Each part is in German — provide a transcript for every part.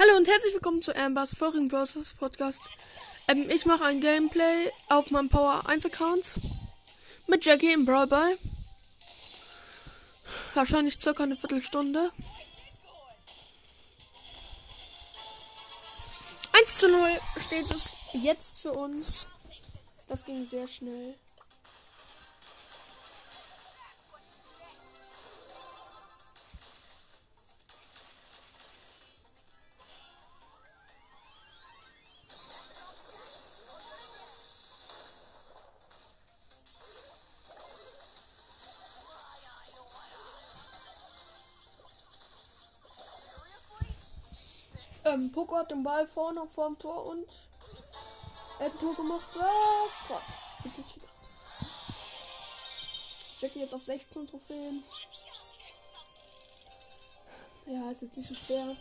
Hallo und herzlich willkommen zu Ambers vorigen Browsers Podcast. Ähm, ich mache ein Gameplay auf meinem Power 1 Account mit Jackie im Brawl Ball. Wahrscheinlich circa eine Viertelstunde. 1 zu 0 steht es jetzt für uns. Das ging sehr schnell. Ähm, Poco hat den Ball vorne vor dem Tor und er hat ein Tor gemacht. Was? Krass. Jackie jetzt auf 16 Trophäen. Ja, ist jetzt nicht so schwer.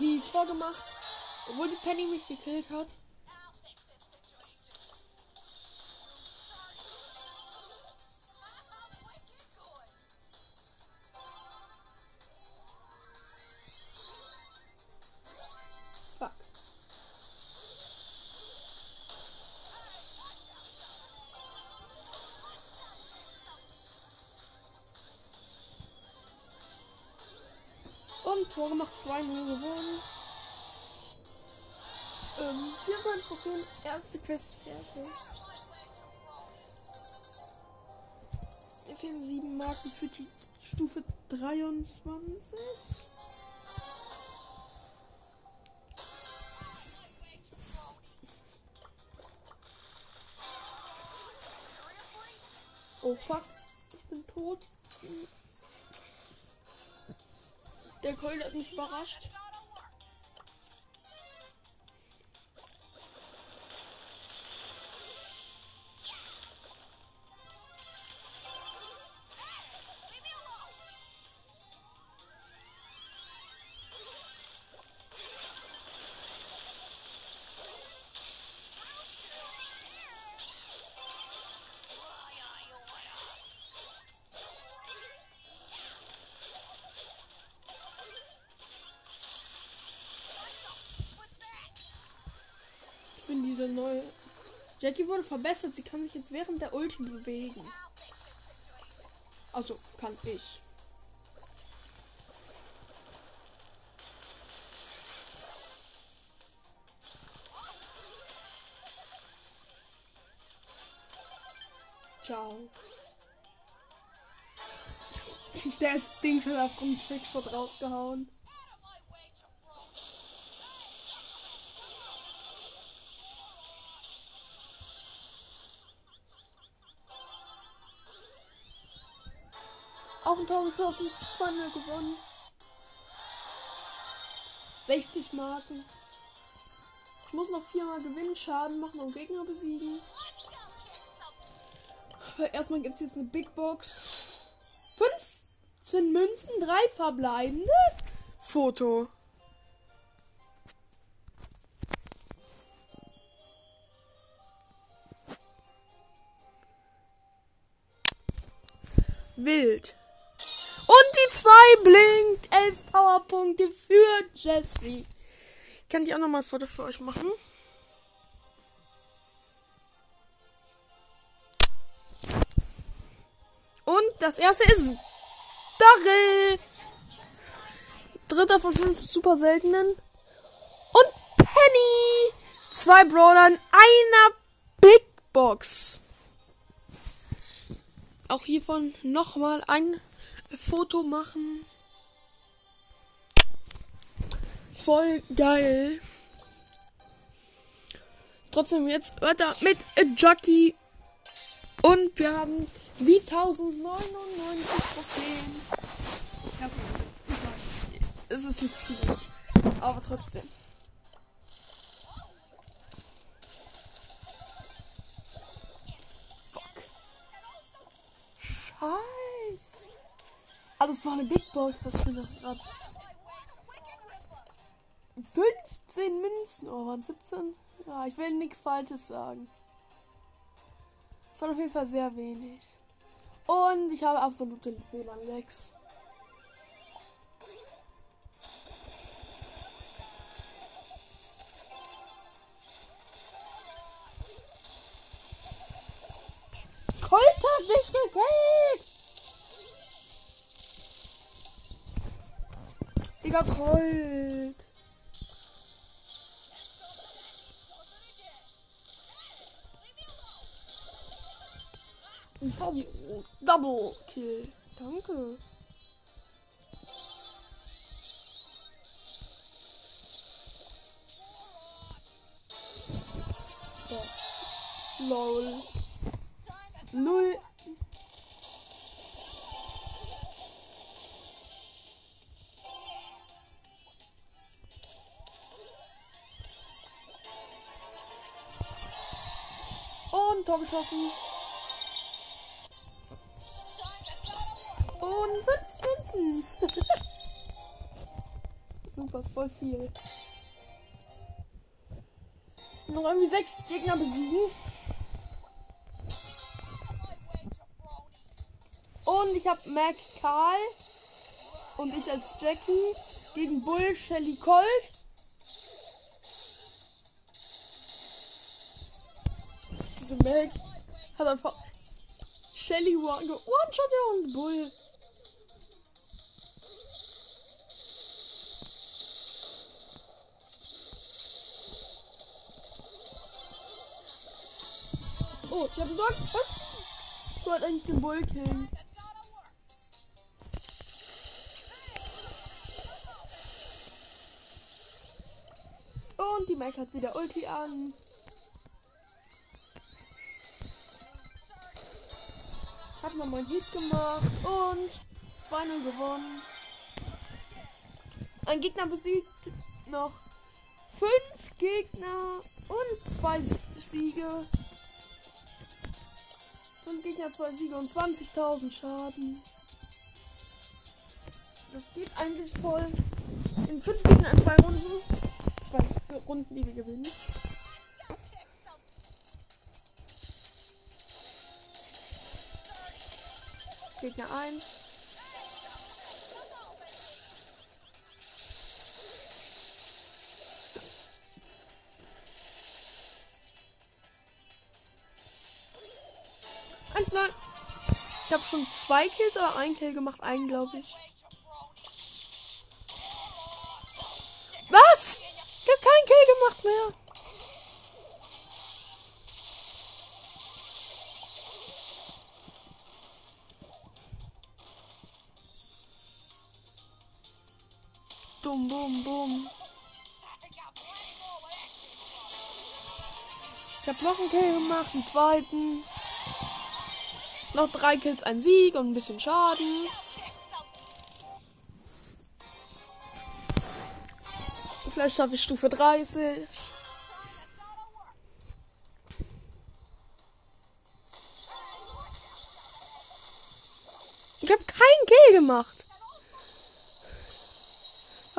Niki Tor gemacht. Obwohl die Penny mich gekillt hat. Und Tor gemacht, 2-0 gewonnen. Ähm, hier sind Trophäen, erste Quest fertig. Mir fehlen sieben Marken für die Stufe 23. Oh fuck, ich bin tot. Der Keul hat mich überrascht. Diese neue. Jackie wurde verbessert. Sie kann sich jetzt während der Ulti bewegen. Also kann ich. Ciao. Der Ding hat auf einen Trickshot rausgehauen. Auch ein Tor geschossen, 2-0 gewonnen. 60 Marken. Ich muss noch viermal gewinnen, Schaden machen und Gegner besiegen. Aber erstmal gibt es jetzt eine Big Box. 15 Münzen, 3 verbleibende. Foto. Wild. Und die 2 blinkt. 11 Powerpunkte für Jesse. Kann ich auch nochmal ein Foto für euch machen? Und das erste ist Darrell. Dritter von fünf super seltenen. Und Penny. Zwei Brawlern, einer Big Box. Auch hiervon nochmal ein Foto machen. Voll geil. Trotzdem jetzt weiter mit Jockey. Und wir haben die 1099 Trophäen. Ja, es ist nicht viel. Aber trotzdem. Fuck. Scheiße. Ah, das war eine Big Box. Was für eine gerade. 15 Münzen. Oh, waren 17? Ja, ich will nichts Falsches sagen. Das war auf jeden Fall sehr wenig. Und ich habe absolute WLAN-Lags. Colt hat mich gekillt! Digga, Colt. Double, Double Kill. Danke. Lol. Null. Geschossen. Und 50 Münzen. Super, ist voll viel. Noch irgendwie sechs Gegner besiegen. Und ich habe Mac Karl und ich als Jackie gegen Bull Shelly Colt. Diese Mac hat einfach Shelly one One-Shot und Bull. Oh, ich habe gesagt, was? Ich wollte eigentlich den Bull killen. Und die Mac hat wieder Ulti an. Hat nochmal einen Hit gemacht und 2-0 gewonnen. Ein Gegner besiegt noch fünf Gegner und zwei Siege. Fünf Gegner, zwei Siege und 20.000 Schaden. Das geht eigentlich voll. In fünf Gegner in zwei Runden. Zwei Runden, die wir gewinnen. Gegner 1. Eins neun. Ich habe schon zwei Kills oder ein Kill gemacht, einen glaube ich. Was? Ich habe keinen Kill gemacht mehr. Bum, bum, bum. Ich habe noch einen Kill gemacht, einen zweiten. Noch drei Kills, ein Sieg und ein bisschen Schaden. Vielleicht schaffe ich Stufe 30.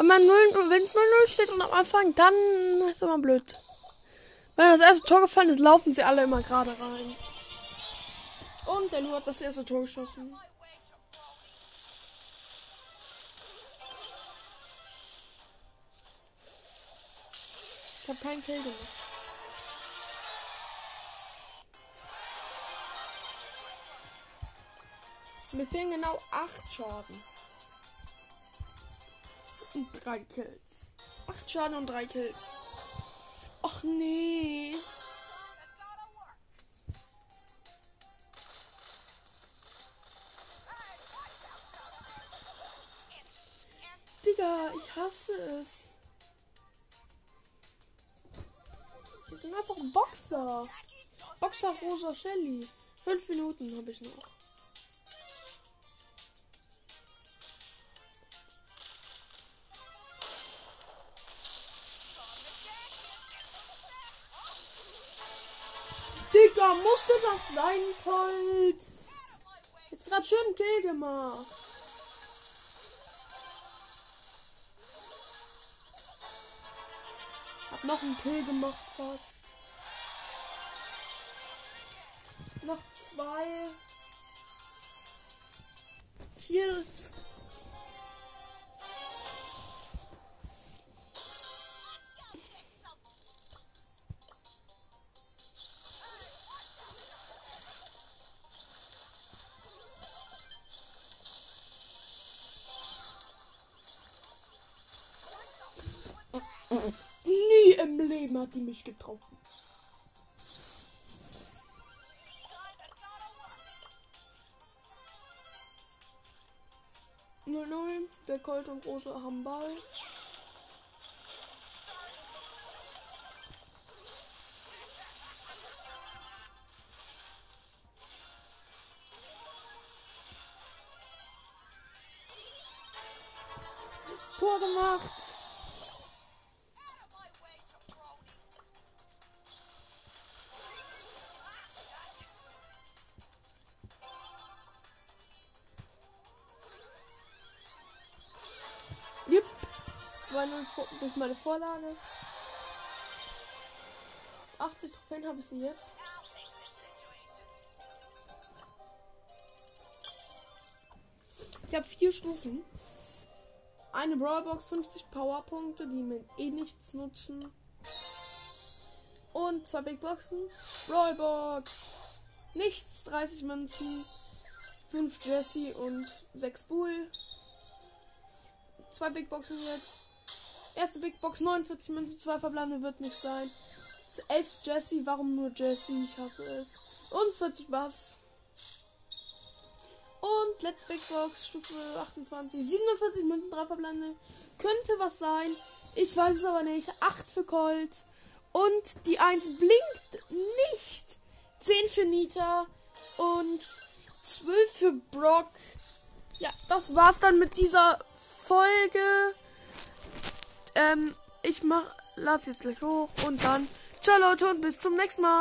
Wenn man 0, wenn es 0-0 steht und am Anfang, dann ist immer blöd. Wenn das erste Tor gefallen ist, laufen sie alle immer gerade rein. Und der Lu hat das erste Tor geschossen. Ich habe keinen Kill gemacht. Mir fehlen genau 8 Schaden. Und 3 Kills. 8 Schaden und 3 Kills. Och nee. Digga, ich hasse es. Die sind einfach Boxer. Boxer Rosa Shelly. Fünf Minuten habe ich noch. Musste das sein, Colt? Jetzt gerade schön einen Kill gemacht. Hab noch einen Kill gemacht fast. Noch zwei. Kills. Im Leben hat die mich getroffen. Null null. Der Colt und Große haben Ball. Tor gemacht. 2-0 vor- durch meine Vorlage. 80 Trophäen habe ich sie jetzt. Ich habe vier Stufen. Eine Brawlbox, 50 Powerpunkte, die mir eh nichts nutzen. Und zwei Big Boxen. Brawlbox. Nichts, 30 Münzen. 5 Jesse und 6 Bull. Zwei Big Boxen jetzt. Erste Big Box, 49 Münzen, zwei verbleibende wird nicht sein. 11 Jesse, warum nur Jesse? Ich hasse es. Und 40 Bass. Und letzte Big Box, Stufe 28. 47 Münzen, 3 verbleibende. Könnte was sein. Ich weiß es aber nicht. 8 für Colt. Und die 1 blinkt nicht. 10 für Nita. Und 12 für Brock. Ja, das war's dann mit dieser Folge. Ähm, ich mach, lad's jetzt gleich hoch und dann ciao Leute und bis zum nächsten Mal.